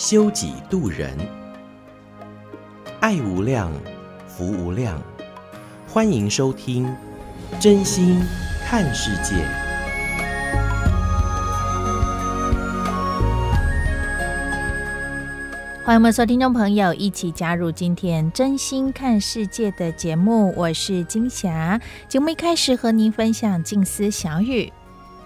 修己度人，爱无量，福无量。欢迎收听真心看世界，欢迎我们所有听众朋友一起加入今天真心看世界的节目。我是金霞。节目一开始和您分享静思小语：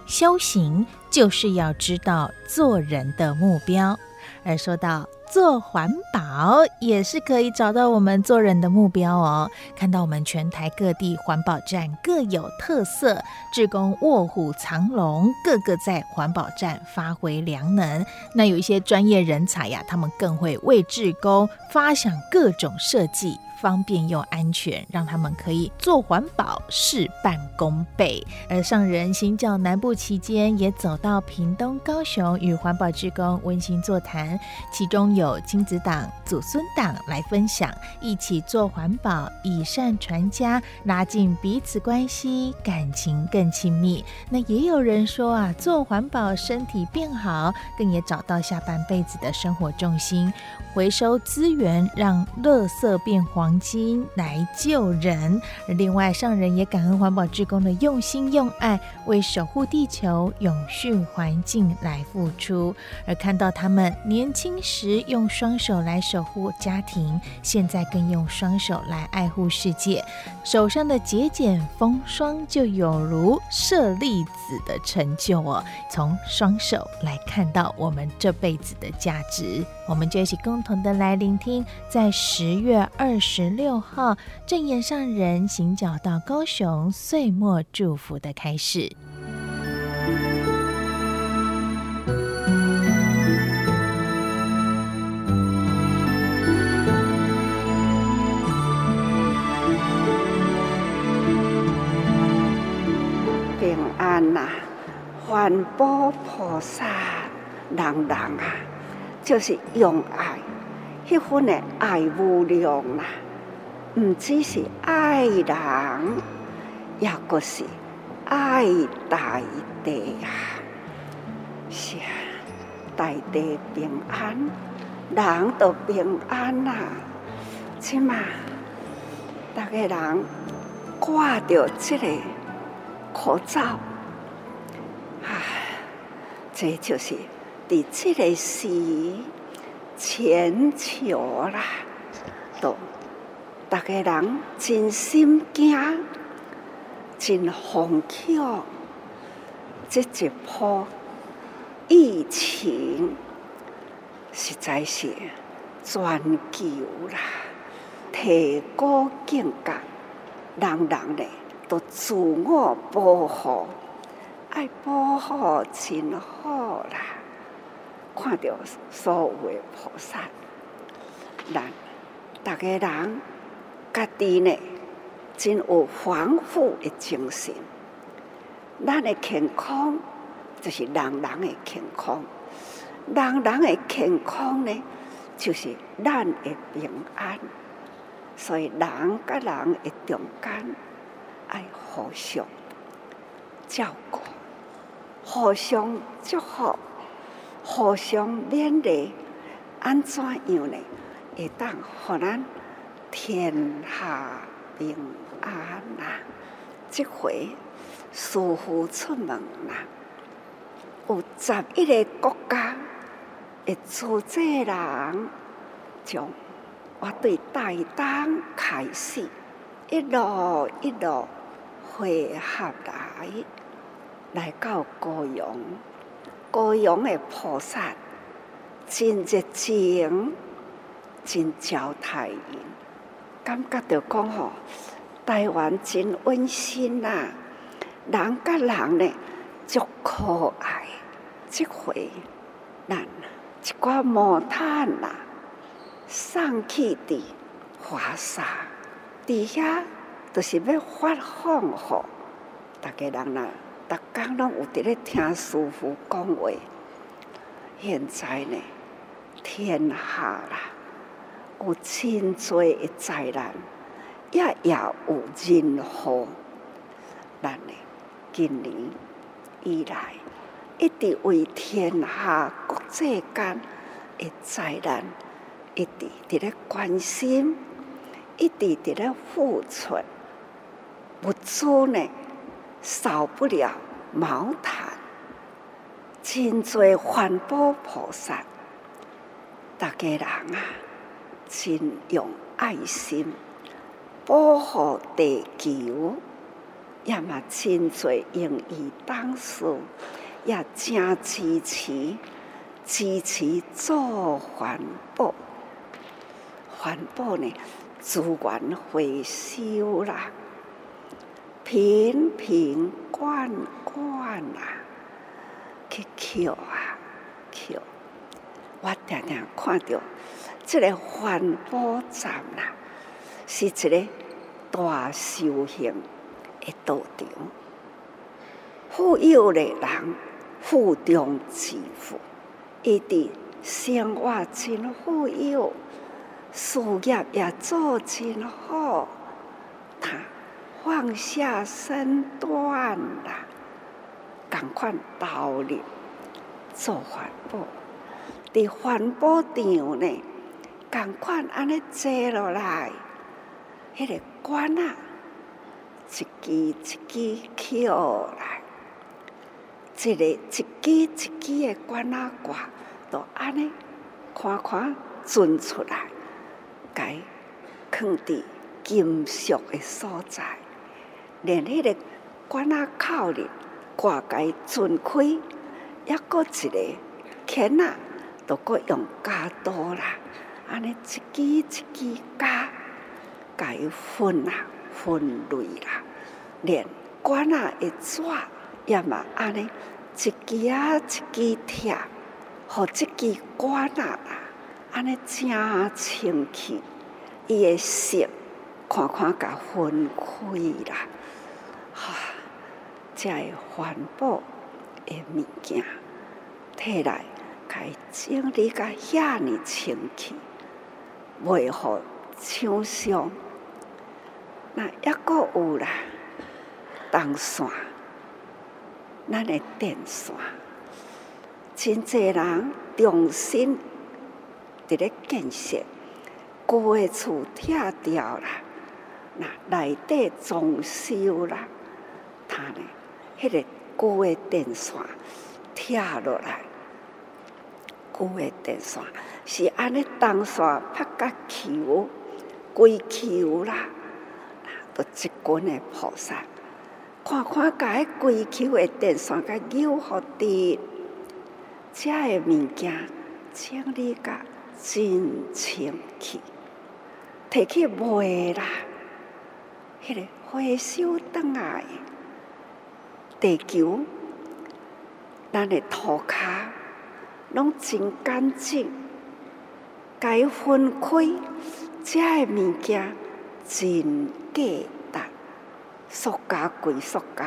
修行就是要知道做人的目标。而说到做环保，也是可以找到我们做人的目标哦。看到我们全台各地环保站各有特色，志工卧虎藏龙，个个在环保站发挥良能。那有一些专业人才呀，他们更会为志工发想各种设计。方便又安全，让他们可以做环保，事半功倍。而上人行脚南部期间，也走到屏东、高雄，与环保志工温馨座谈，其中有亲子党、祖孙党来分享，一起做环保，以善传家，拉近彼此关系，感情更亲密。那也有人说啊，做环保身体变好，更也找到下半辈子的生活重心，回收资源，让垃圾变黄。金来救人，而另外上人也感恩环保志工的用心用爱，为守护地球、永续环境来付出。而看到他们年轻时用双手来守护家庭，现在更用双手来爱护世界，手上的节俭风霜就有如舍利子的成就哦。从双手来看到我们这辈子的价值，我们就一起共同的来聆听，在十月二十。十六号证严上人行脚到高雄岁末祝福的开始。平安呐、啊，环保菩萨，人人啊，就是用爱，那份的爱无量呐、啊。唔只是爱人，也个是爱大地啊！是啊，大地平安，人都平安啊。起码，大家人挂着这个口罩，唉，这就是伫这个时全球啦，都。大家人真心惊，真惶恐，这一波疫情实在是全球啦，提高警觉，人人咧都自我保护，爱保护真好啦。看到所有的菩萨，人大家人。家己呢，真有防护的精神。咱的健康就是人人的健康，人人的健康呢，就是咱的平安。所以人甲人的中间爱互相照顾，互相祝福，互相勉励，安怎样呢？会当互咱。天下平安呐、啊！这回师父出门啦、啊，有十一个国家的主责人，从我对大东开始，一路一路汇合来，来到高雄，高雄的菩萨真热情，真招待感觉到讲吼，台湾真温馨呐、啊，人甲人呢足可爱。即回咱一寡木炭呐，送去伫华山，底下就是要发放吼，大家人呐，逐工拢有伫咧听师父讲话。现在呢，天下啦，有真多的灾难，也也有任何。咱呢，今年以来，一直为天下国际间的灾难，一直伫咧关心，一直伫咧付出。物资呢，少不了毛毯。真多环保菩萨，大家人啊，真用爱心保护地球，也嘛真多英语当事，也真支持支持做环保。环保呢，资源回收啦，瓶瓶罐罐啊。去捡啊捡！我常常看到这个环保站啦，是一个大修行的道场。富有的人富中致富，伊的生活真富有，事业也做真好，他放下身段啦。赶快投入做环保，伫环保场呢，赶快安尼坐落来，迄、个罐啊，一支一支起来，一个一支一支的罐啊挂，都安尼看看存出来，该放伫金属的所在，连迄个罐啊口里。挂盖准开，抑搁一个钳仔，都搁用加多啦。安尼一支一支加，该分啊分类啦。连管啊一抓，也嘛安尼一支啊一支贴，互这支管仔啦，安尼正清气，伊个色看看甲分开啦，哈。才会环保的物件，摕来开整理个遐尼清气，维护厂商。那抑搁有啦，电线，咱的电线，真济人重新伫咧建设，旧的厝拆掉啦，那内底装修啦，他呢？迄个旧的电线拆落来，旧的电线是安尼，东山拍甲球，归球啦，都一群的菩萨看看，甲迄规球的电线甲扭好滴，遮个物件请你甲真清气，摕去卖啦，迄、个回收转来。地球，咱的涂骹拢真干净，该分开，遮个物件真价值。塑胶归塑胶，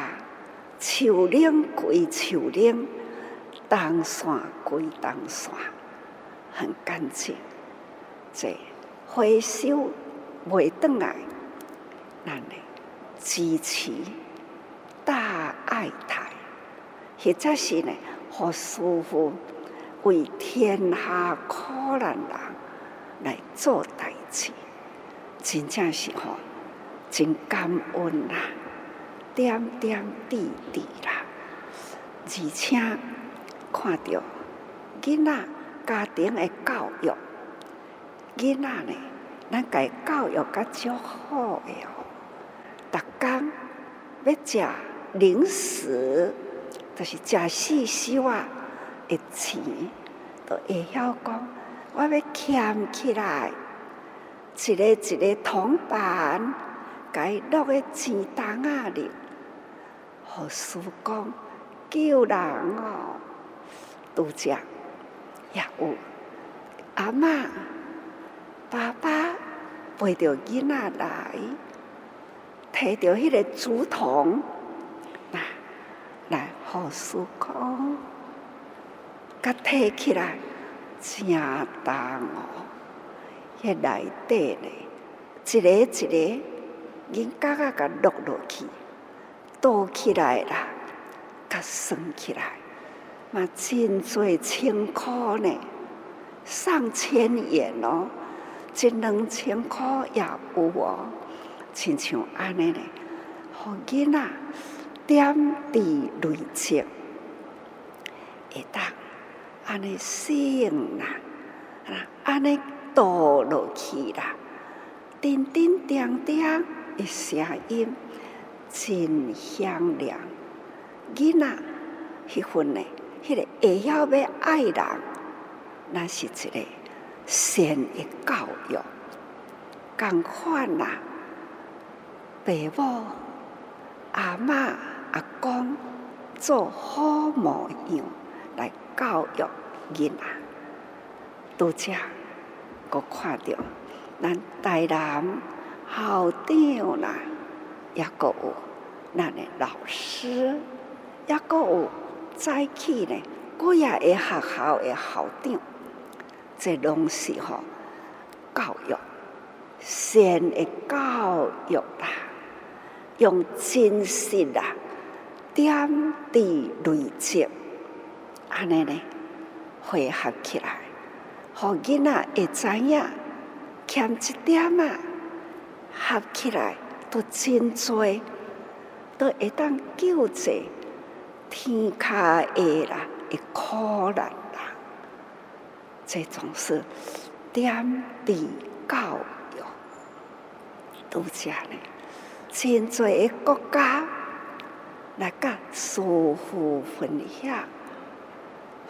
树龄归树龄，电线归电线，很干净。这回收袂转来，咱的支持。大爱台，或者是呢，和师父为天下可怜人来做代志，真正是吼，真感恩啦，点点滴滴啦，而且看到囡仔家庭的教育，囡仔呢，咱家教育较足好的哦，逐工要食。零食就是食四小啊，一钱都会晓讲，我要俭起来，一个一个铜板，该落个钱筒仔里，好师父讲救人哦，拄则也有。阿嬷、爸爸陪着囡仔来，提着迄个竹筒，来来好书讲，甲提起来。正重哦，迄内底咧，一个一个银角仔甲落落去，倒起来啦，甲算起来，嘛真济千箍呢，上千元哦，一两千箍也有哦，亲像安尼咧，互囡仔点滴累积，会当安尼省啦，啊安尼倒落去啦，叮叮当当的声音真响亮，囡仔迄份呢，迄个会晓要爱人，那是一个善的教育，共款啦，爸母、阿嬷、阿公做好模样。教育囡仔，拄则阁看到咱台南校长啦，也阁有咱的老师，也阁有早起呢，几啊个学校的校长，这拢是吼教育善的教育啦，用真实啦，点滴累积，安尼呢，汇合起来，互囡仔会知影，欠一点啊，合起来都真多，都会当救济天下的啦，的苦难啦，这种是点滴教育，拄则呢，真多的国家来甲师父分享，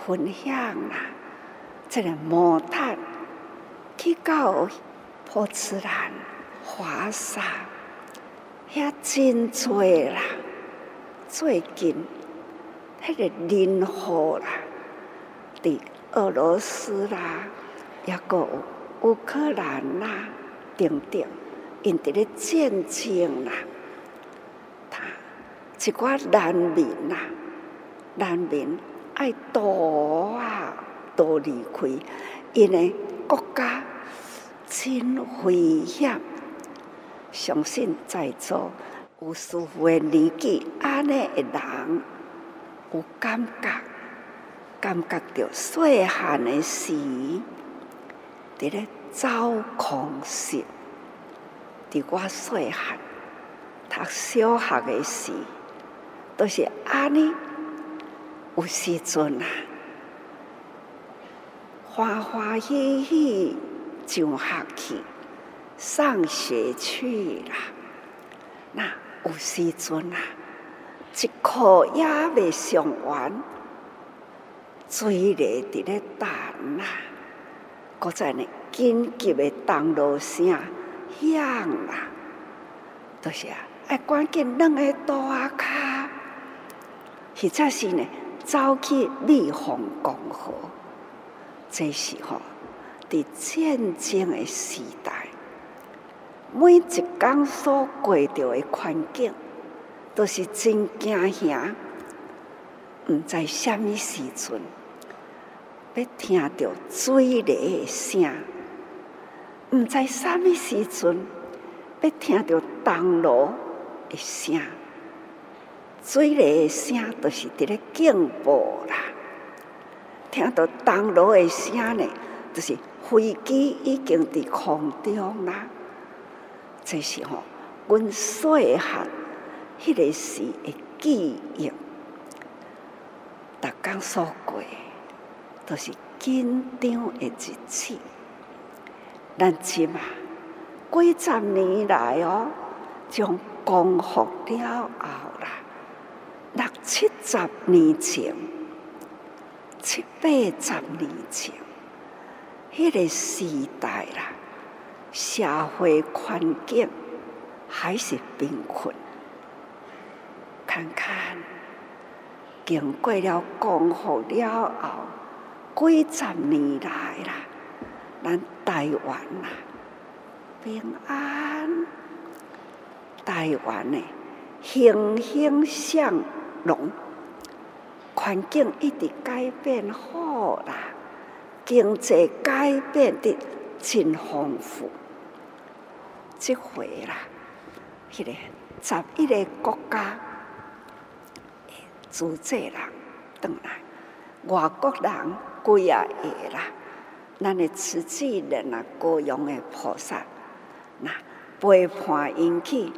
分享啦，这个毛毯去到波茨兰、华沙，遐真多啦。最近迄个林火啦，伫俄罗斯啦，也阁有乌克兰啦，等等，因伫咧战争啦，他一寡难民啦，难民爱逃啊，逃离开，因为国家真危险，相信在座有师父的年纪，安尼的人有感觉，感觉到细汉的时，伫咧走空时，伫我细汉读小学的时，都是安尼，有时阵啊，欢欢喜喜上学去，上学去啦，那。有时阵啊，一课也未上完，水咧伫咧等啊，搁再呢紧急的登录声响啦，都、就是啊，爱赶紧两个大卡，或者是呢走去避风港河，这时候伫战争的时代。每一天所过着的环境，都是真惊吓。毋知什么时阵，要听到水雷的声；毋知什么时阵，要听到铜锣的声。水雷的声，都是伫咧警报啦。听到铜锣的声呢，就是飞机已经伫空中啦。这时候，阮细汉迄个时的记忆，逐工所过，都是紧张的一次。咱即嘛，几十年来哦，将光复了后，六七十年前，七八十年前，迄个时代啦。社会环境还是贫困，看看经过了光复了后，几十年来啦，咱台湾啦，平安，台湾的欣欣向荣，环境一直改变好啦，经济改变得真丰富。这回啦，迄、那个十一个国家，主宰人转来，外国人几啊个啦，咱的慈济人啊，高雄的菩萨，那陪伴因去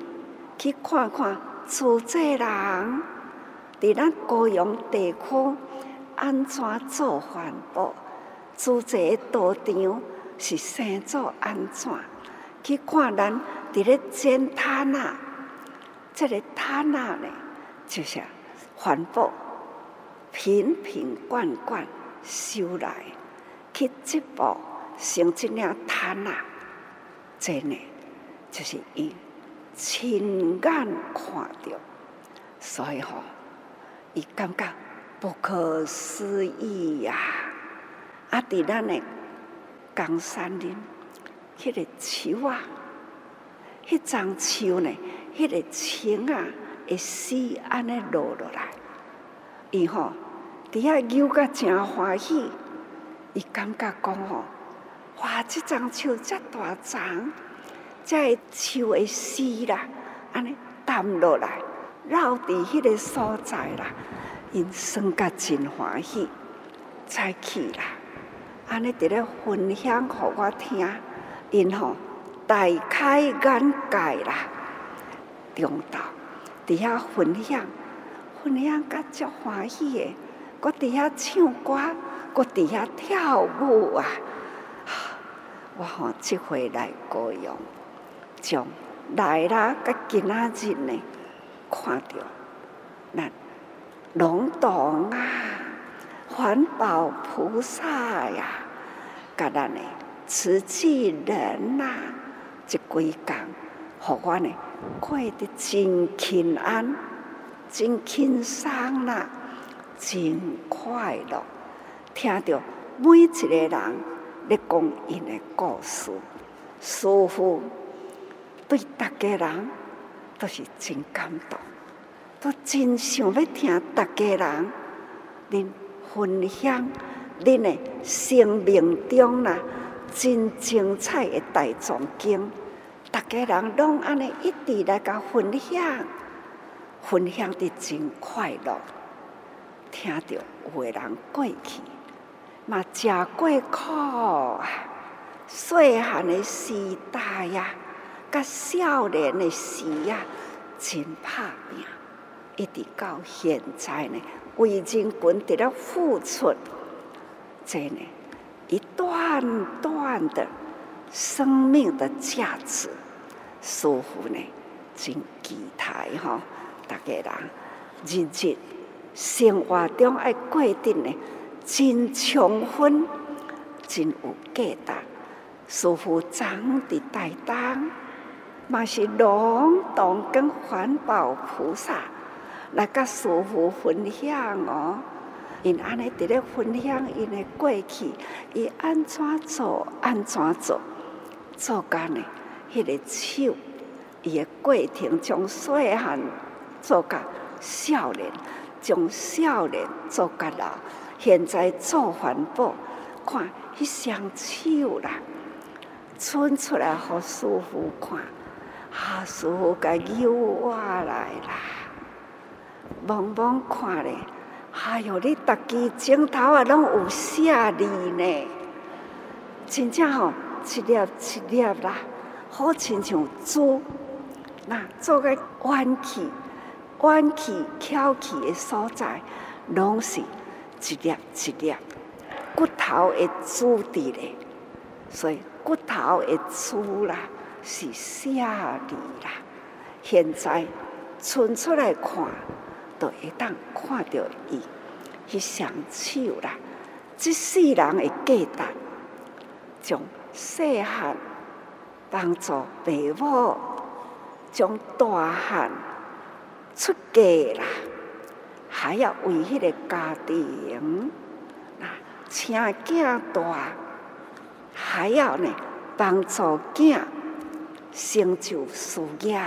去看看主宰人，伫咱高雄地区安怎做环保，主宰道场是生做安怎？去看咱伫咧捡滩仔，这个滩仔呢，就是环保瓶瓶罐罐收来，去接驳成一领滩仔，真的就是伊亲眼看到，所以吼、伊感觉不可思议呀、啊！啊，伫咱的冈山林。迄个树啊，迄张树呢，迄、个青啊，会死安尼落落来，伊吼伫遐扭甲真欢喜，伊感觉讲吼，哇，这张树遮大张，遮个树的丝啦，安尼淡落来，绕伫迄个所在啦，因算甲真欢喜，才去啦，安尼伫咧分享互我听。因吼大开眼界啦，中道伫遐分享，分享甲足欢喜的，搁伫遐唱歌，搁伫遐跳舞啊！我吼即回来高雄，从来啦，甲今仔日呢，看到咱龙洞啊，环保菩萨呀，甲咱呢。慈济人呐、啊，这几工，互我呢过得真平安、真轻松啦，真快乐。听到每一个人咧讲因的故事，舒服对大家人都是真感动，都真想要听大家人恁分享恁的生命中啦。真精彩的大壮经，大家人拢安尼一直来甲分享，分享得真快乐。听到有诶人过去，嘛真过苦！细汉的时代呀，甲少年的时呀，真拍拼，一直到现在呢，为人群伫咧付出，真的。一段段的生命的价值，师父呢真期待哈，大家人日日生活中爱过定呢真充分，真有价值。师父长的带当，嘛是龙洞跟环保菩萨来甲师傅分享哦。因安尼伫咧分享因的过去，伊安怎做，安怎做，做干呢？迄个手，伊的过程从细汉做甲少年，从少年做甲老，现在做环保，看迄双手啦，伸出来互师傅看，啊，师父甲扭我来啦，茫茫看咧。哎哟，你逐支镜头啊，拢有写字呢，真正吼，一粒一粒啦，好亲像珠，那做个弯起、弯起、翘起的所在，拢是一粒一粒。骨头的珠伫咧，所以骨头的珠啦。是写字啦，现在伸出来看。都会当看到伊，迄双手啦，即世人的价值，从细汉帮助父母，从大汉出嫁啦，还要为迄个家庭，啊，请囝大，还要呢帮助囝成就事业。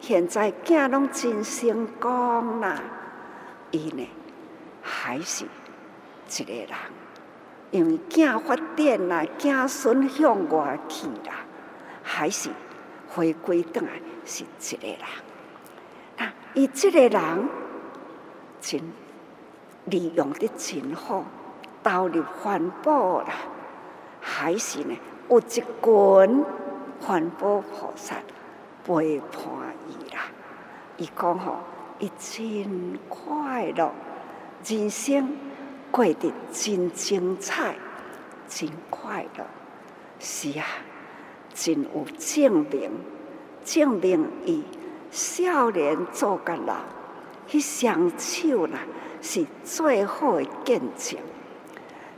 现在囝拢真成功啦，伊呢还是一个人，因为囝发展啦，囝孙向外去啦，还是回归倒来是一个人。那伊这个人真利用得真好。投入环保啦，还是呢？有一群环保菩萨陪伴伊啦。伊讲吼，伊真快乐，人生过得真精彩，真快乐。是啊，真有证明，证明伊少年做甲老，迄双手啦是最好的见证。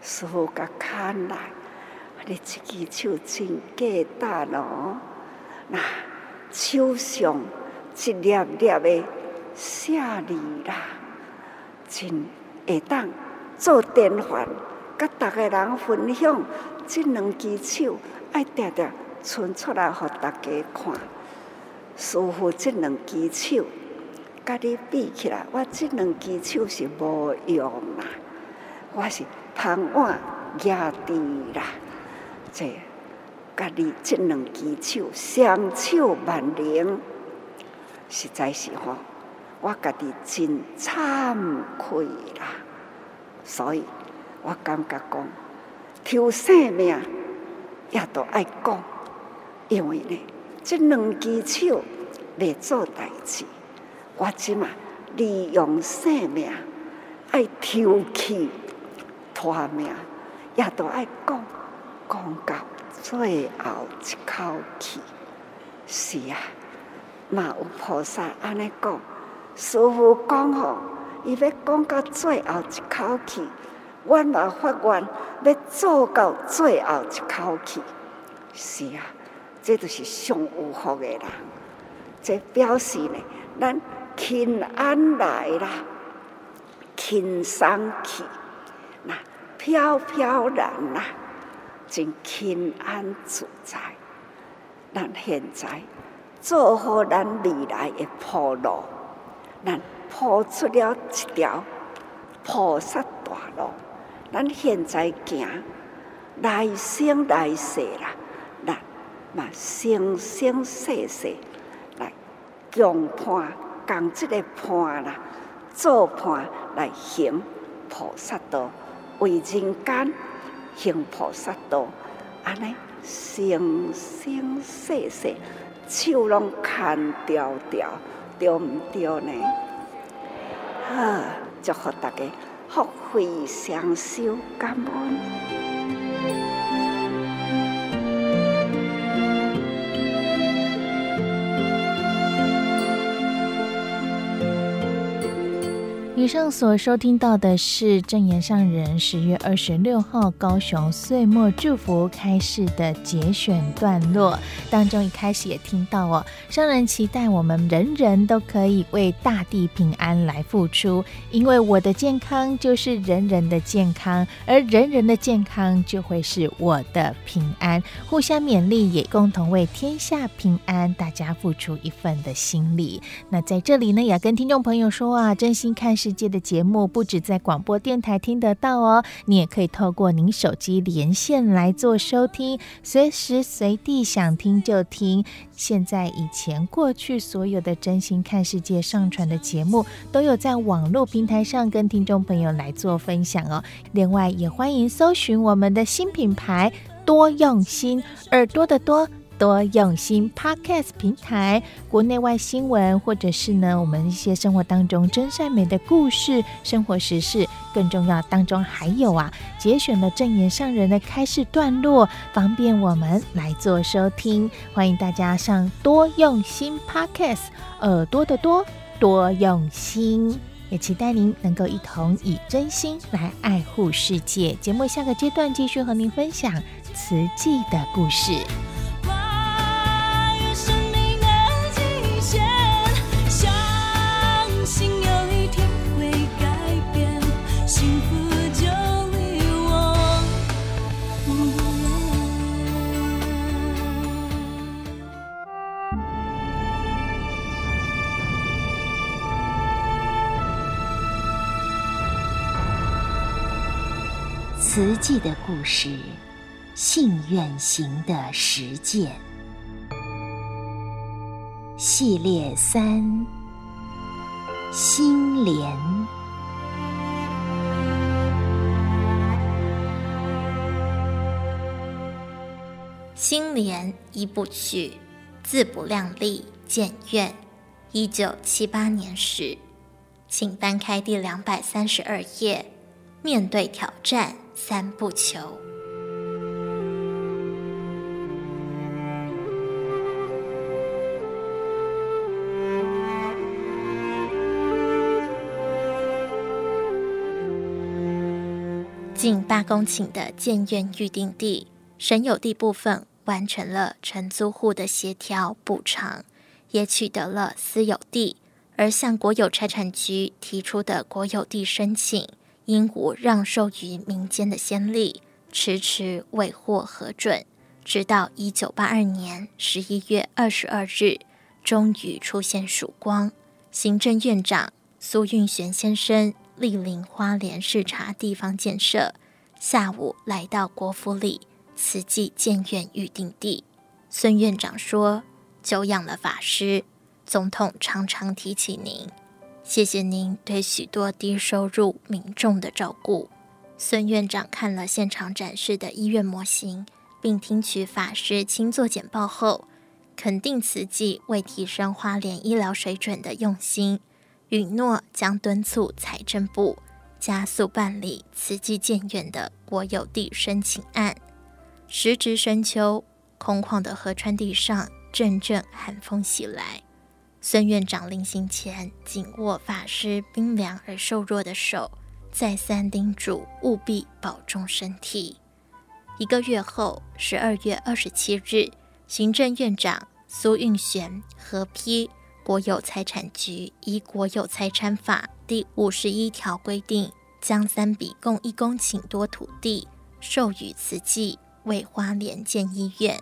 师父甲看来，你这只手真简单哦。那手上一粒粒的写字啦，真会当做典范，甲逐个人分享。这两支手爱定定伸出来，互大家看。师傅这两支手，甲你比起来，我这两支手是无用啦，我是。窗碗压地啦，这家己这两只手双手万灵，实在是吼，我家己真惭愧啦。所以我感觉讲，抽生命也都爱讲，因为呢，这两只手来做代志，我即嘛利用生命爱抽气。拖命也都爱讲，讲到最后一口气。是啊，嘛有菩萨安尼讲，师父讲吼，伊要讲到最后一口气，我嘛发愿要做到最后一口气。是啊，这就是上有福的人，这表示呢，咱轻安来啦，轻松去。那飘飘然啦，真平安自在。咱现在做好咱未来的铺路，咱铺出了一条菩萨大路。咱现在行来生来世啦，咱嘛生生世世来共伴，共这个伴啦，做伴来行菩萨道。为人间行菩萨道，安尼生生世世手拢牵条条，对毋对呢？好，祝福大家福慧双修，感恩。以上所收听到的是证言上人十月二十六号高雄岁末祝福开示的节选段落当中，一开始也听到哦，上人期待我们人人都可以为大地平安来付出，因为我的健康就是人人的健康，而人人的健康就会是我的平安，互相勉励，也共同为天下平安，大家付出一份的心力。那在这里呢，也跟听众朋友说啊，真心看是界的节目不止在广播电台听得到哦，你也可以透过您手机连线来做收听，随时随地想听就听。现在、以前、过去所有的真心看世界上传的节目，都有在网络平台上跟听众朋友来做分享哦。另外，也欢迎搜寻我们的新品牌“多用心耳朵的多”。多用心 Podcast 平台，国内外新闻，或者是呢，我们一些生活当中真善美的故事、生活时事，更重要当中还有啊，节选了正言上人的开示段落，方便我们来做收听。欢迎大家上多用心 Podcast，耳朵的多，多用心，也期待您能够一同以真心来爱护世界。节目下个阶段继续和您分享慈济的故事。慈济的故事，信愿行的实践系列三：心莲。心莲一部曲，自不量力，建愿，一九七八年始，请翻开第两百三十二页。面对挑战，三不求。近八公顷的建院预定地，省有地部分完成了承租户的协调补偿，也取得了私有地，而向国有财产局提出的国有地申请。因无让授于民间的先例，迟迟未获核准，直到一九八二年十一月二十二日，终于出现曙光。行政院长苏运璇先生莅临花莲视察地方建设，下午来到国府里慈济建院预定地。孙院长说：“久仰了法师，总统常常提起您。”谢谢您对许多低收入民众的照顾。孙院长看了现场展示的医院模型，并听取法师亲作简报后，肯定慈济为提升花莲医疗水准的用心，允诺将敦促财政部加速办理慈济建院的国有地申请案。时值深秋，空旷的河川地上，阵阵寒风袭来。孙院长临行前紧握法师冰凉而瘦弱的手，再三叮嘱务必保重身体。一个月后，十二月二十七日，行政院长苏运璇核批国有财产局依《国有财产法》第五十一条规定，将三笔共一公顷多土地授予慈济为花莲建医院。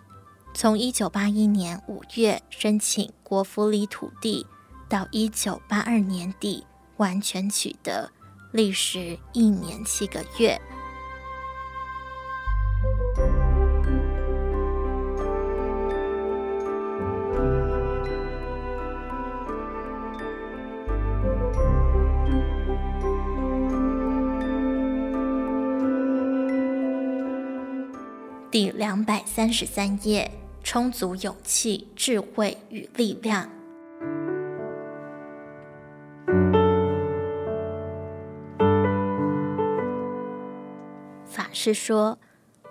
从一九八一年五月申请国府里土地，到一九八二年底完全取得，历时一年七个月。第两百三十三页。充足勇气、智慧与力量。法师说：“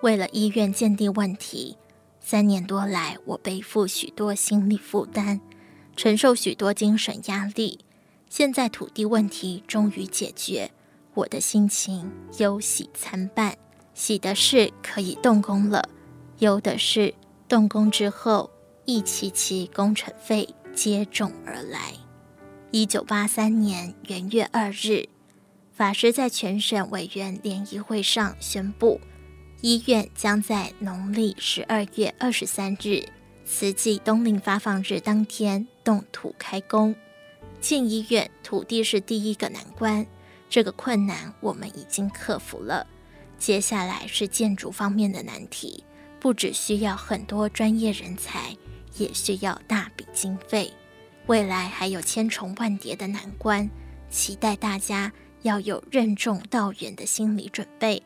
为了医院鉴定问题，三年多来，我背负许多心理负担，承受许多精神压力。现在土地问题终于解决，我的心情忧喜参半。喜的是可以动工了，忧的是。”动工之后，一期期工程费接踵而来。一九八三年元月二日，法师在全省委员联谊会上宣布，医院将在农历十二月二十三日慈济冬令发放日当天动土开工。建医院土地是第一个难关，这个困难我们已经克服了，接下来是建筑方面的难题。不只需要很多专业人才，也需要大笔经费。未来还有千重万叠的难关，期待大家要有任重道远的心理准备，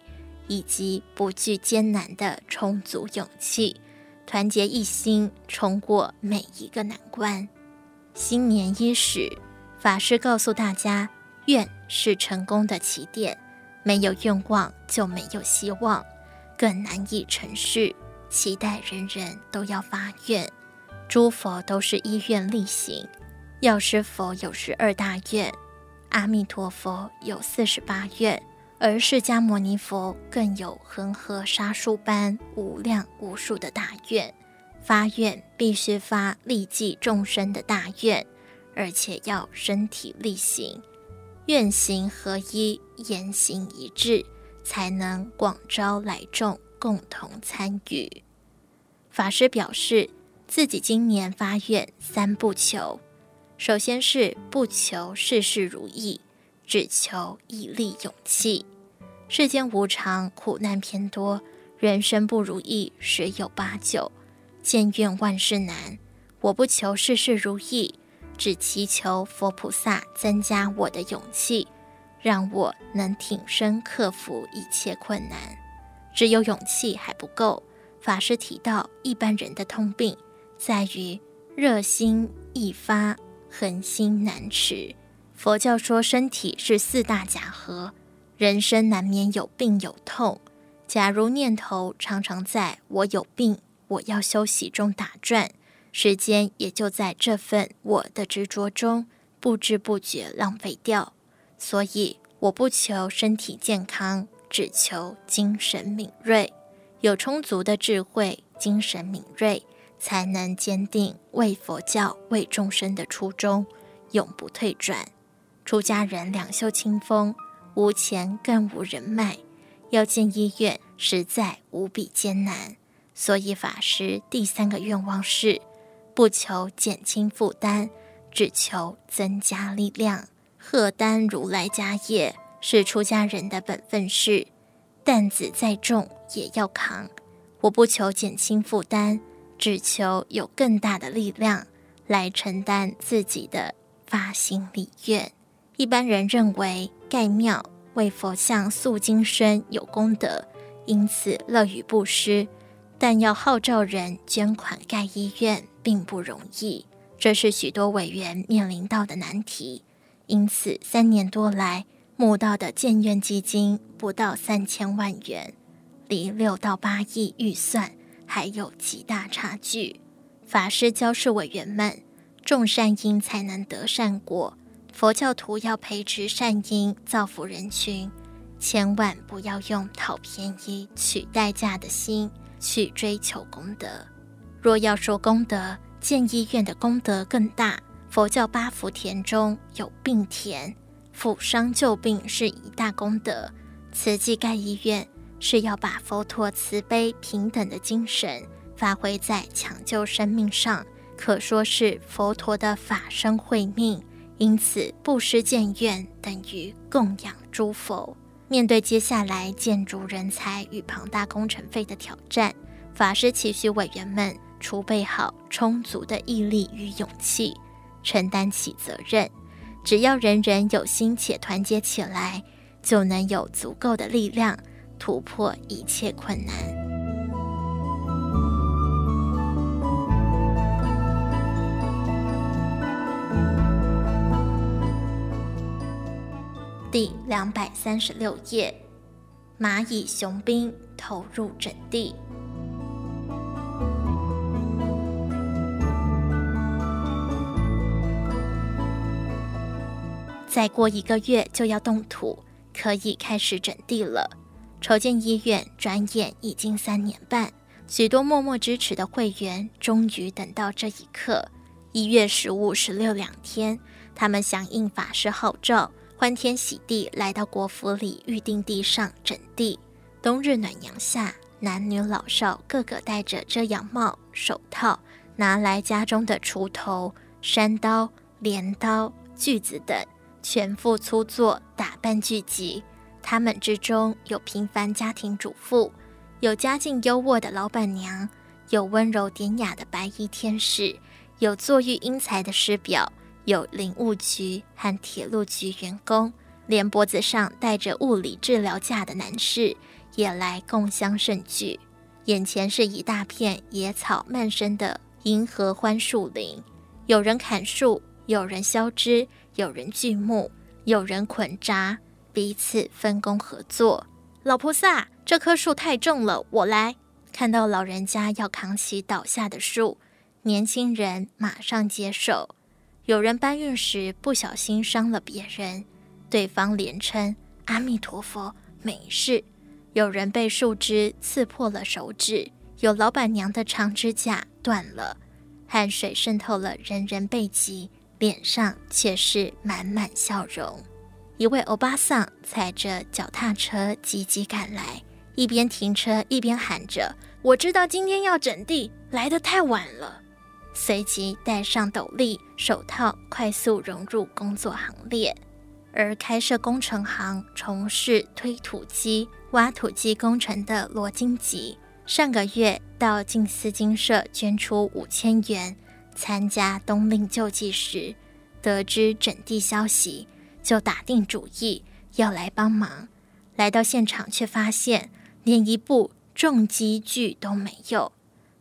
以及不惧艰难的充足勇气，团结一心，冲过每一个难关。新年伊始，法师告诉大家：愿是成功的起点，没有愿望就没有希望，更难以成事。期待人人都要发愿，诸佛都是依愿力行。药师佛有十二大愿，阿弥陀佛有四十八愿，而释迦牟尼佛更有恒河沙数般无量无数的大愿。发愿必须发利济众生的大愿，而且要身体力行，愿行合一，言行一致，才能广招来众。共同参与。法师表示，自己今年发愿三不求：首先是不求事事如意，只求毅力勇气；世间无常，苦难偏多，人生不如意十有八九。见愿万事难，我不求事事如意，只祈求佛菩萨增加我的勇气，让我能挺身克服一切困难。只有勇气还不够，法师提到一般人的通病在于热心易发，恒心难持。佛教说身体是四大假合。人生难免有病有痛，假如念头常常在我有病，我要休息中打转，时间也就在这份我的执着中不知不觉浪费掉。所以我不求身体健康，只求精神敏锐，有充足的智慧，精神敏锐，才能坚定为佛教、为众生的初衷，永不退转。出家人两袖清风。无钱更无人脉，要进医院实在无比艰难。所以法师第三个愿望是，不求减轻负担，只求增加力量。荷担如来家业是出家人的本分事，担子再重也要扛。我不求减轻负担，只求有更大的力量来承担自己的发心理愿。一般人认为盖庙为佛像塑金身有功德，因此乐于布施，但要号召人捐款盖医院并不容易，这是许多委员面临到的难题。因此三年多来募到的建院基金不到三千万元，离六到八亿预算还有极大差距。法师教示委员们，种善因才能得善果。佛教徒要培植善因，造福人群，千万不要用讨便宜、取代价的心去追求功德。若要说功德，建医院的功德更大。佛教八福田中有病田，抚伤救病是一大功德。慈济盖医院是要把佛陀慈悲平等的精神发挥在抢救生命上，可说是佛陀的法身慧命。因此，布施建院等于供养诸佛。面对接下来建筑人才与庞大工程费的挑战，法师期许委员们储备好充足的毅力与勇气，承担起责任。只要人人有心且团结起来，就能有足够的力量突破一切困难。第两百三十六页，蚂蚁雄兵投入阵地。再过一个月就要动土，可以开始整地了。筹建医院，转眼已经三年半，许多默默支持的会员终于等到这一刻。一月十五、十六两天，他们响应法师号召。欢天喜地来到国府里预定地上整地。冬日暖阳下，男女老少个个戴着遮阳帽、手套，拿来家中的锄头、山刀、镰刀、锯子等，全副粗作，打扮聚集。他们之中有平凡家庭主妇，有家境优渥的老板娘，有温柔典雅的白衣天使，有坐育英才的师表。有林务局和铁路局员工，连脖子上戴着物理治疗架的男士也来共襄盛举。眼前是一大片野草漫生的银河欢树林，有人砍树，有人削枝，有人锯木，有人捆扎，彼此分工合作。老菩萨，这棵树太重了，我来。看到老人家要扛起倒下的树，年轻人马上接手。有人搬运时不小心伤了别人，对方连称“阿弥陀佛，没事”。有人被树枝刺破了手指，有老板娘的长指甲断了，汗水渗透了人人背脊，脸上却是满满笑容。一位欧巴桑踩着脚踏车急急赶来，一边停车一边喊着：“我知道今天要整地，来得太晚了。”随即戴上斗笠、手套，快速融入工作行列。而开设工程行，从事推土机、挖土机工程的罗金吉，上个月到静思精舍捐出五千元，参加冬令救济时，得知整地消息，就打定主意要来帮忙。来到现场，却发现连一部重机具都没有。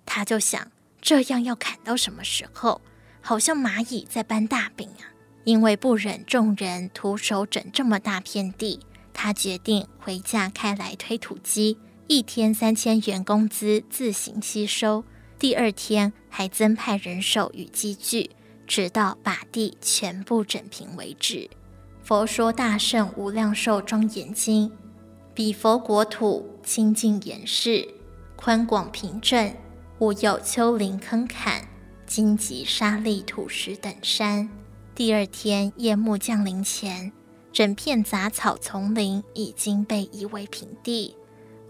他就想，这样要砍到什么时候？好像蚂蚁在搬大饼啊！因为不忍众人徒手整这么大片地，他决定回家开来推土机，一天三千元工资自行吸收。第二天还增派人手与机具，直到把地全部整平为止。佛说大圣无量寿庄严经，彼佛国土清净严饰，宽广平正，无有丘陵坑坎、荆棘沙砾土石等山。第二天夜幕降临前，整片杂草丛林已经被夷为平地。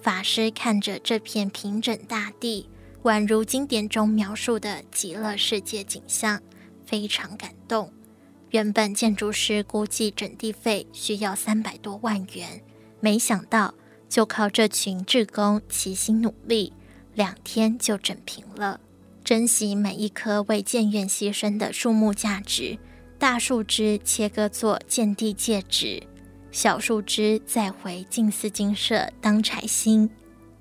法师看着这片平整大地，宛如经典中描述的极乐世界景象，非常感动。原本建筑师估计整地费需要三百多万元，没想到就靠这群志工齐心努力，两天就整平了。珍惜每一棵为建院牺牲的树木价值。大树枝切割做建地戒指，小树枝再回静思精舍当柴薪。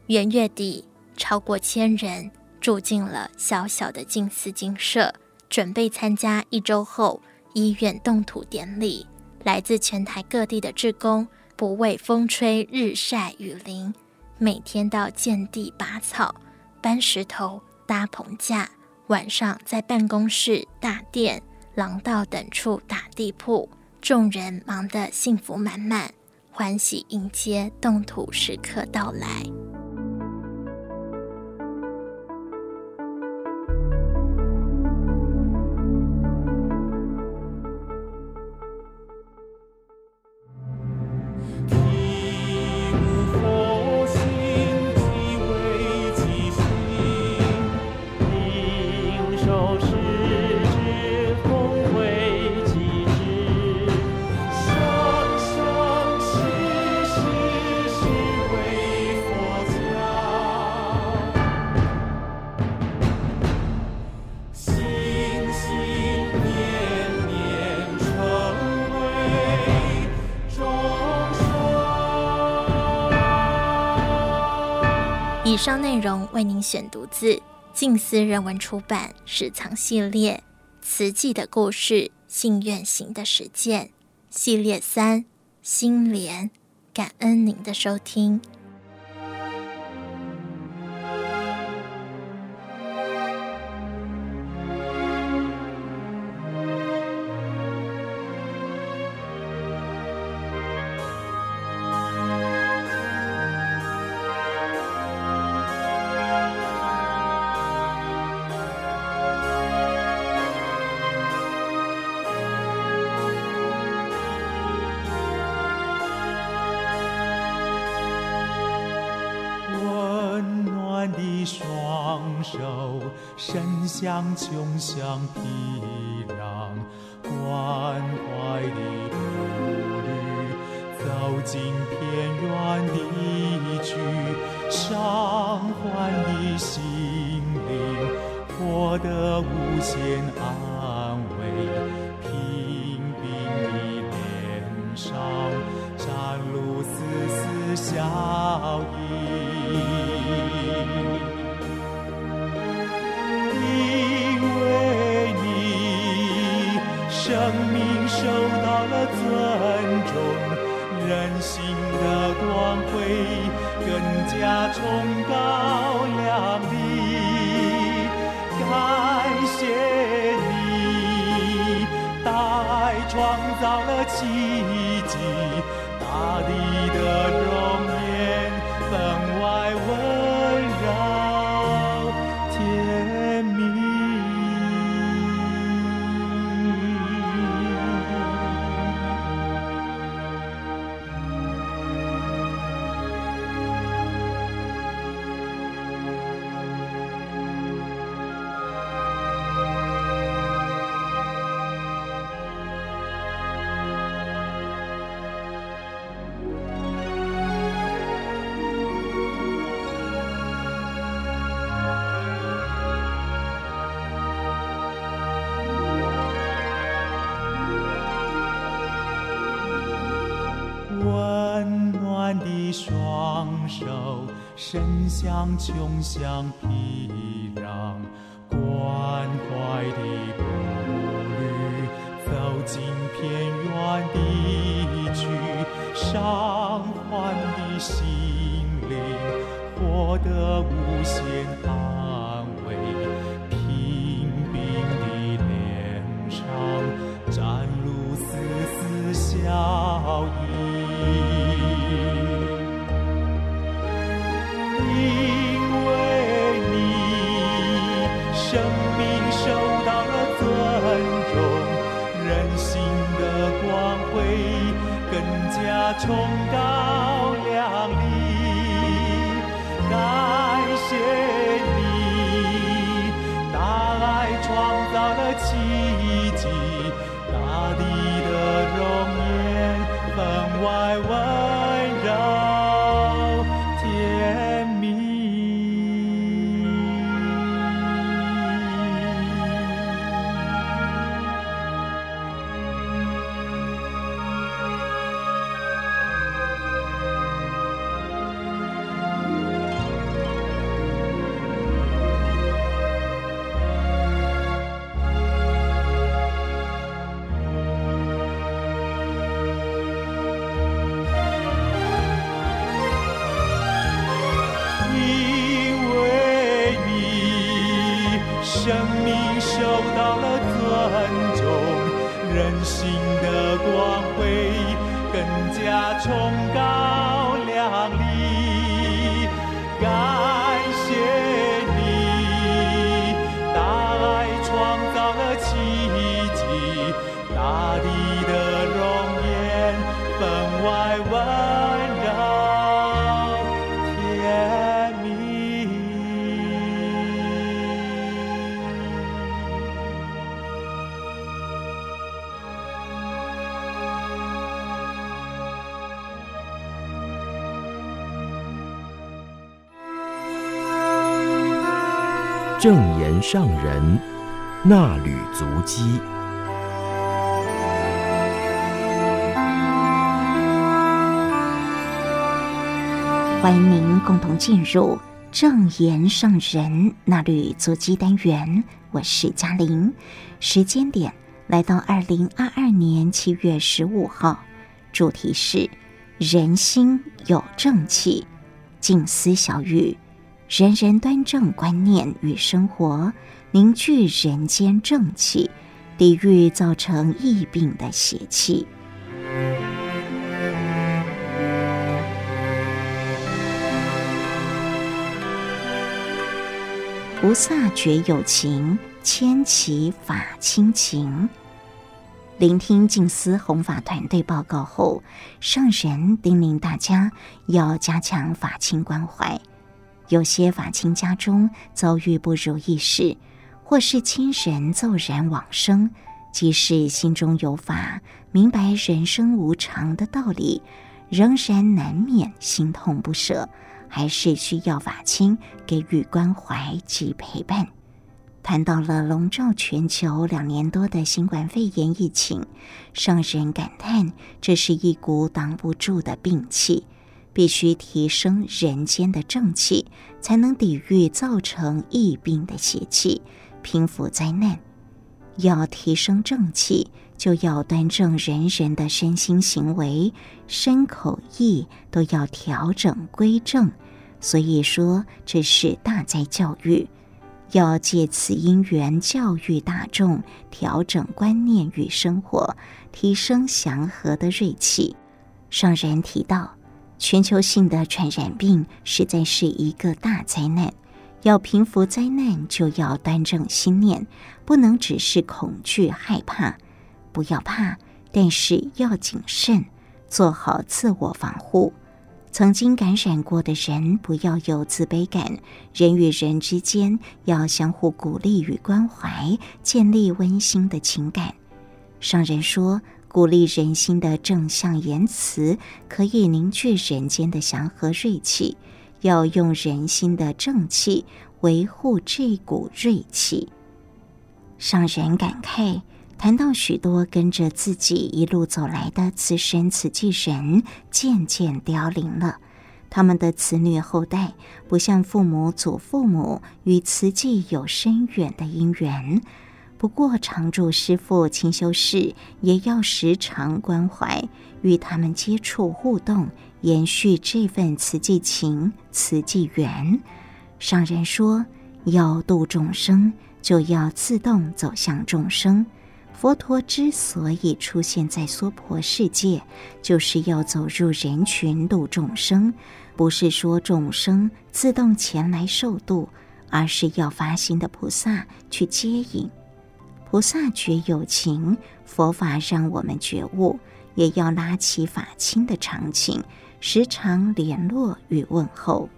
元月底，超过千人住进了小小的静思精舍，准备参加一周后医院动土典礼。来自全台各地的志工，不畏风吹日晒雨淋，每天到建地拔草、搬石头、搭棚架，晚上在办公室、大殿。廊道等处打地铺，众人忙得幸福满满，欢喜迎接动土时刻到来。以上内容为您选读自静思人文出版《史藏系列：慈济的故事、信愿行的实践》系列三：心莲。感恩您的收听。穷乡僻相穷乡。正言上人那履足迹，欢迎您共同进入正言上人那履足迹单元。我是嘉玲，时间点来到二零二二年七月十五号，主题是人心有正气，静思小语。人人端正观念与生活，凝聚人间正气，抵御造成疫病的邪气。菩萨觉有情，牵起法亲情。聆听静思弘法团队报告后，上人叮咛大家要加强法亲关怀。有些法亲家中遭遇不如意事，或是亲人骤然往生，即使心中有法，明白人生无常的道理，仍然难免心痛不舍，还是需要法亲给予关怀及陪伴。谈到了笼罩全球两年多的新冠肺炎疫情，上人感叹，这是一股挡不住的病气。必须提升人间的正气，才能抵御造成疫病的邪气，平复灾难。要提升正气，就要端正人人的身心行为，身口意都要调整归正。所以说，这是大灾教育，要借此因缘教育大众，调整观念与生活，提升祥和的锐气。上人提到。全球性的传染病实在是一个大灾难，要平复灾难，就要端正心念，不能只是恐惧害怕。不要怕，但是要谨慎，做好自我防护。曾经感染过的人，不要有自卑感。人与人之间要相互鼓励与关怀，建立温馨的情感。上人说。鼓励人心的正向言辞，可以凝聚人间的祥和锐气。要用人心的正气维护这股锐气。上人感慨，谈到许多跟着自己一路走来的此生此际人，渐渐凋零了。他们的子女后代不像父母、祖父母与慈济有深远的因缘。不过，常住师父、清修士也要时常关怀，与他们接触互动，延续这份慈济情、慈济缘。上人说：“要度众生，就要自动走向众生。佛陀之所以出现在娑婆世界，就是要走入人群度众生，不是说众生自动前来受度，而是要发心的菩萨去接引。菩萨觉有情，佛法让我们觉悟，也要拉起法亲的长情，时常联络与问候。”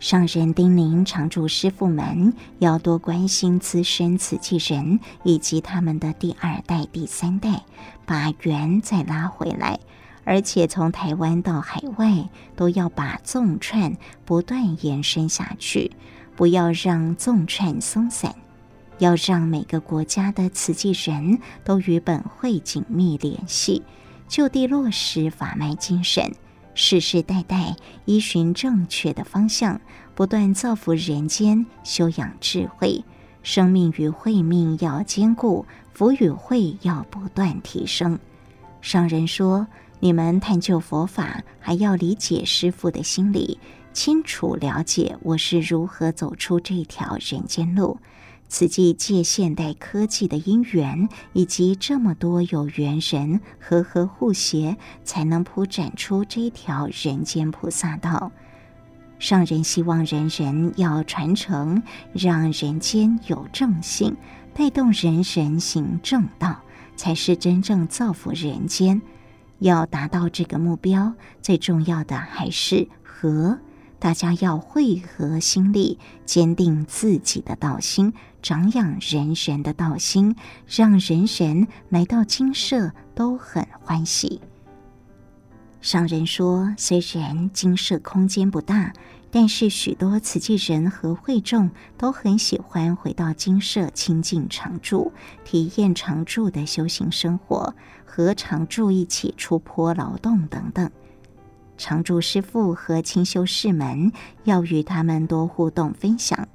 上人叮咛常住师父们要多关心资深慈济人以及他们的第二代、第三代，把缘再拉回来，而且从台湾到海外都要把纵串不断延伸下去，不要让纵串松散，要让每个国家的慈济人都与本会紧密联系，就地落实法脉精神。世世代代依循正确的方向，不断造福人间，修养智慧，生命与慧命要兼顾，福与慧要不断提升。上人说：“你们探究佛法，还要理解师父的心理，清楚了解我是如何走出这条人间路。”慈济借现代科技的因缘，以及这么多有缘人和和互协，才能铺展出这条人间菩萨道。上人希望人人要传承，让人间有正性，带动人人行正道，才是真正造福人间。要达到这个目标，最重要的还是和。大家要汇合心力，坚定自己的道心，长养人人的道心，让人人来到精舍都很欢喜。上人说，虽然精舍空间不大，但是许多慈济人和会众都很喜欢回到精舍亲近常住，体验常住的修行生活，和常住一起出坡劳动等等。常住师父和清修士们要与他们多互动分享。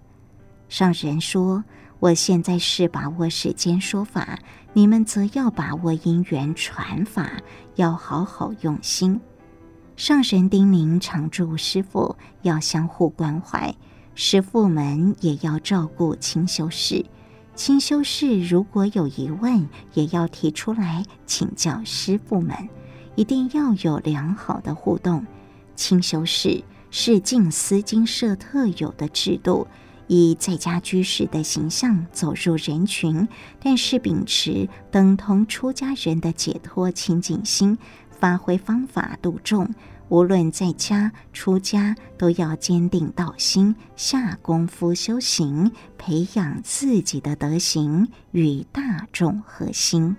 上人说：“我现在是把握时间说法，你们则要把握因缘传法，要好好用心。”上神叮咛常住师父要相互关怀，师父们也要照顾清修士。清修士如果有疑问，也要提出来请教师父们。一定要有良好的互动。清修室是静思精舍特有的制度，以在家居士的形象走入人群，但是秉持等同出家人的解脱清净心，发挥方法度众。无论在家出家，都要坚定道心，下功夫修行，培养自己的德行，与大众合心。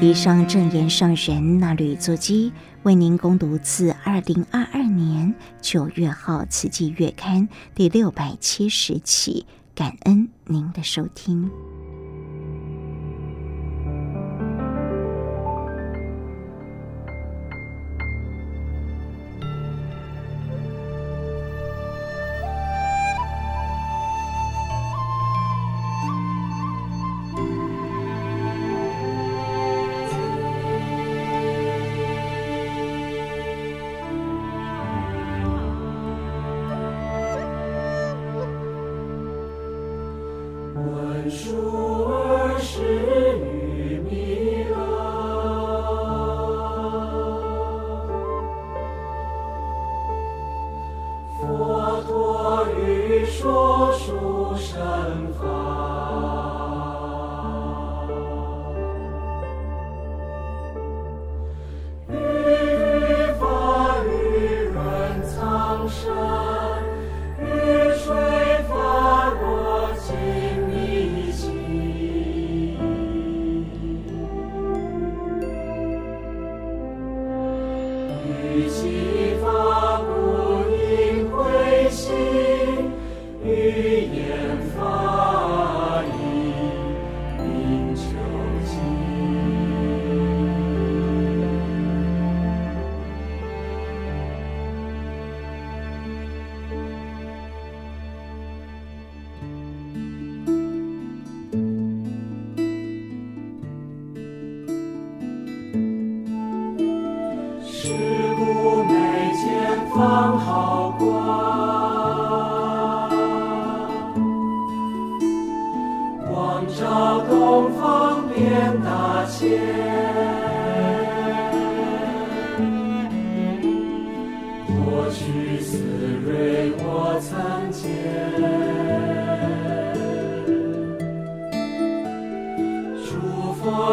以上正言上人那履足迹，为您攻读自二零二二年九月号《慈济月刊》第六百七十期，感恩您的收听。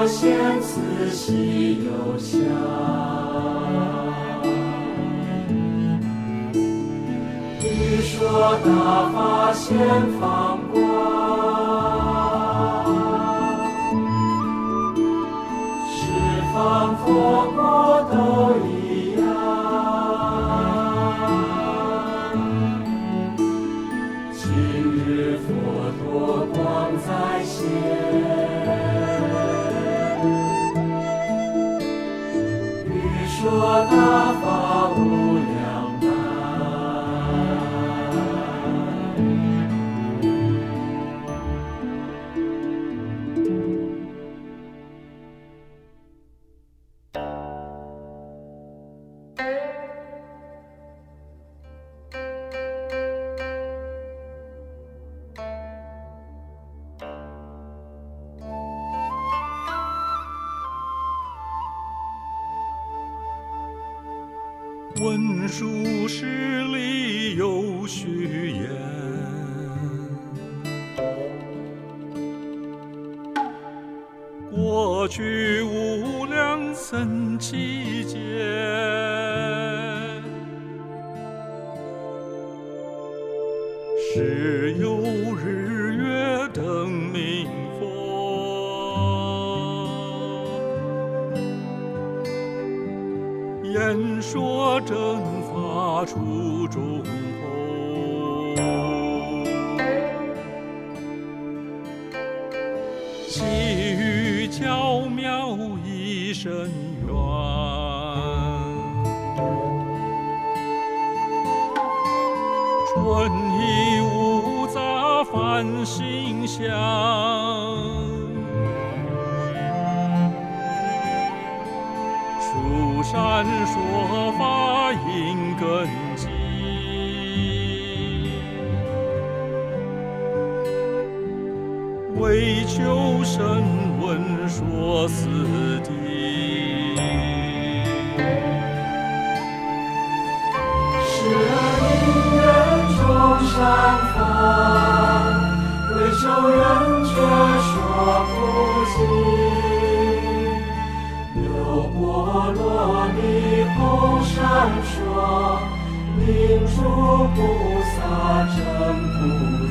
诸佛现此稀有相。说大法现放光，十方佛国都愿春意无杂，繁星香。出山说法，因根基。为求声闻说四谛。回首人却说不清，流波落笔红闪烁，明珠菩萨真骨。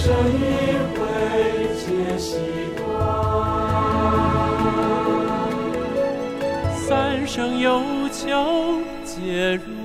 生亦会，皆习惯；三生有求，皆如。